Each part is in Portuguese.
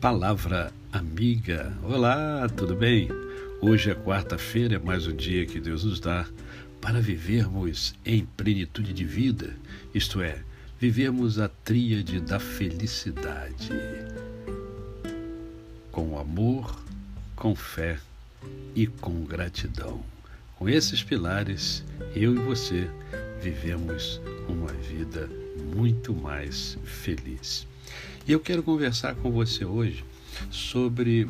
Palavra amiga. Olá, tudo bem? Hoje é quarta-feira, é mais um dia que Deus nos dá para vivermos em plenitude de vida, isto é, vivermos a tríade da felicidade. Com amor, com fé e com gratidão. Com esses pilares, eu e você vivemos uma vida muito mais feliz. E eu quero conversar com você hoje sobre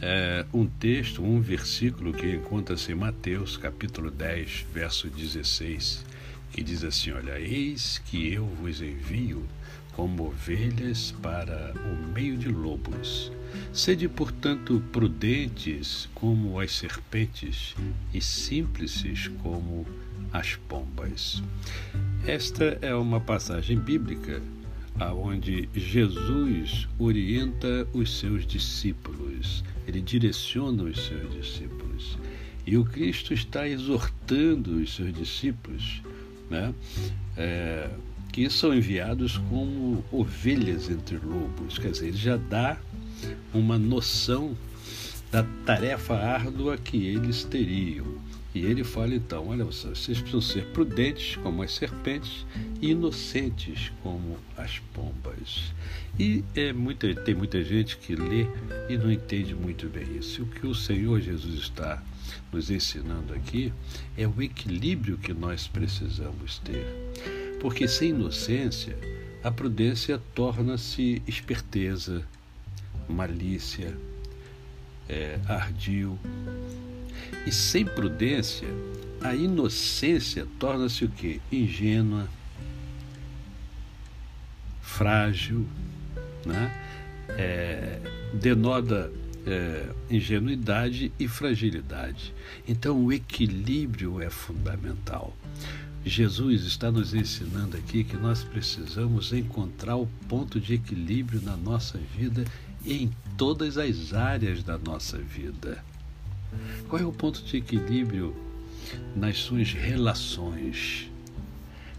é, um texto, um versículo que encontra-se em Mateus, capítulo 10, verso 16, que diz assim: Olha, eis que eu vos envio como ovelhas para o meio de lobos. Sede, portanto, prudentes como as serpentes e simples como as pombas. Esta é uma passagem bíblica aonde Jesus orienta os seus discípulos, ele direciona os seus discípulos. E o Cristo está exortando os seus discípulos, né, é, que são enviados como ovelhas entre lobos. Quer dizer, ele já dá uma noção da tarefa árdua que eles teriam. E ele fala então: olha, vocês precisam ser prudentes como as serpentes e inocentes como as pombas. E é muita, tem muita gente que lê e não entende muito bem isso. O que o Senhor Jesus está nos ensinando aqui é o equilíbrio que nós precisamos ter. Porque sem inocência, a prudência torna-se esperteza, malícia, é, ardil. E sem prudência, a inocência torna-se o quê? Ingênua, frágil, né? É, denota é, ingenuidade e fragilidade. Então, o equilíbrio é fundamental. Jesus está nos ensinando aqui que nós precisamos encontrar o ponto de equilíbrio na nossa vida em todas as áreas da nossa vida. Qual é o ponto de equilíbrio nas suas relações?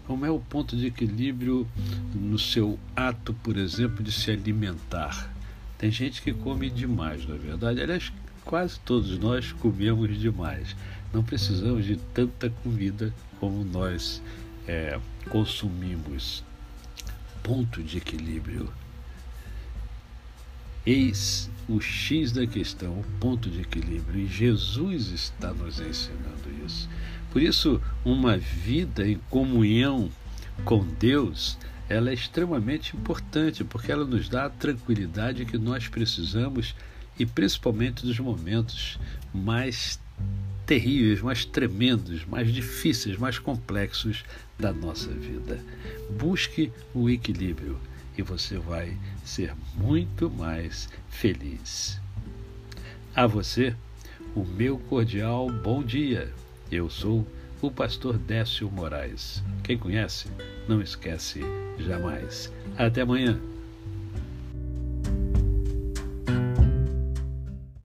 Como é o ponto de equilíbrio no seu ato, por exemplo, de se alimentar? Tem gente que come demais, não é verdade? Aliás, quase todos nós comemos demais. Não precisamos de tanta comida como nós é, consumimos. Ponto de equilíbrio. Eis o X da questão, o ponto de equilíbrio, e Jesus está nos ensinando isso. Por isso, uma vida em comunhão com Deus, ela é extremamente importante, porque ela nos dá a tranquilidade que nós precisamos e principalmente nos momentos mais terríveis, mais tremendos, mais difíceis, mais complexos da nossa vida. Busque o equilíbrio e você vai ser muito mais feliz. A você, o meu cordial bom dia. Eu sou o pastor Décio Moraes. Quem conhece, não esquece jamais. Até amanhã.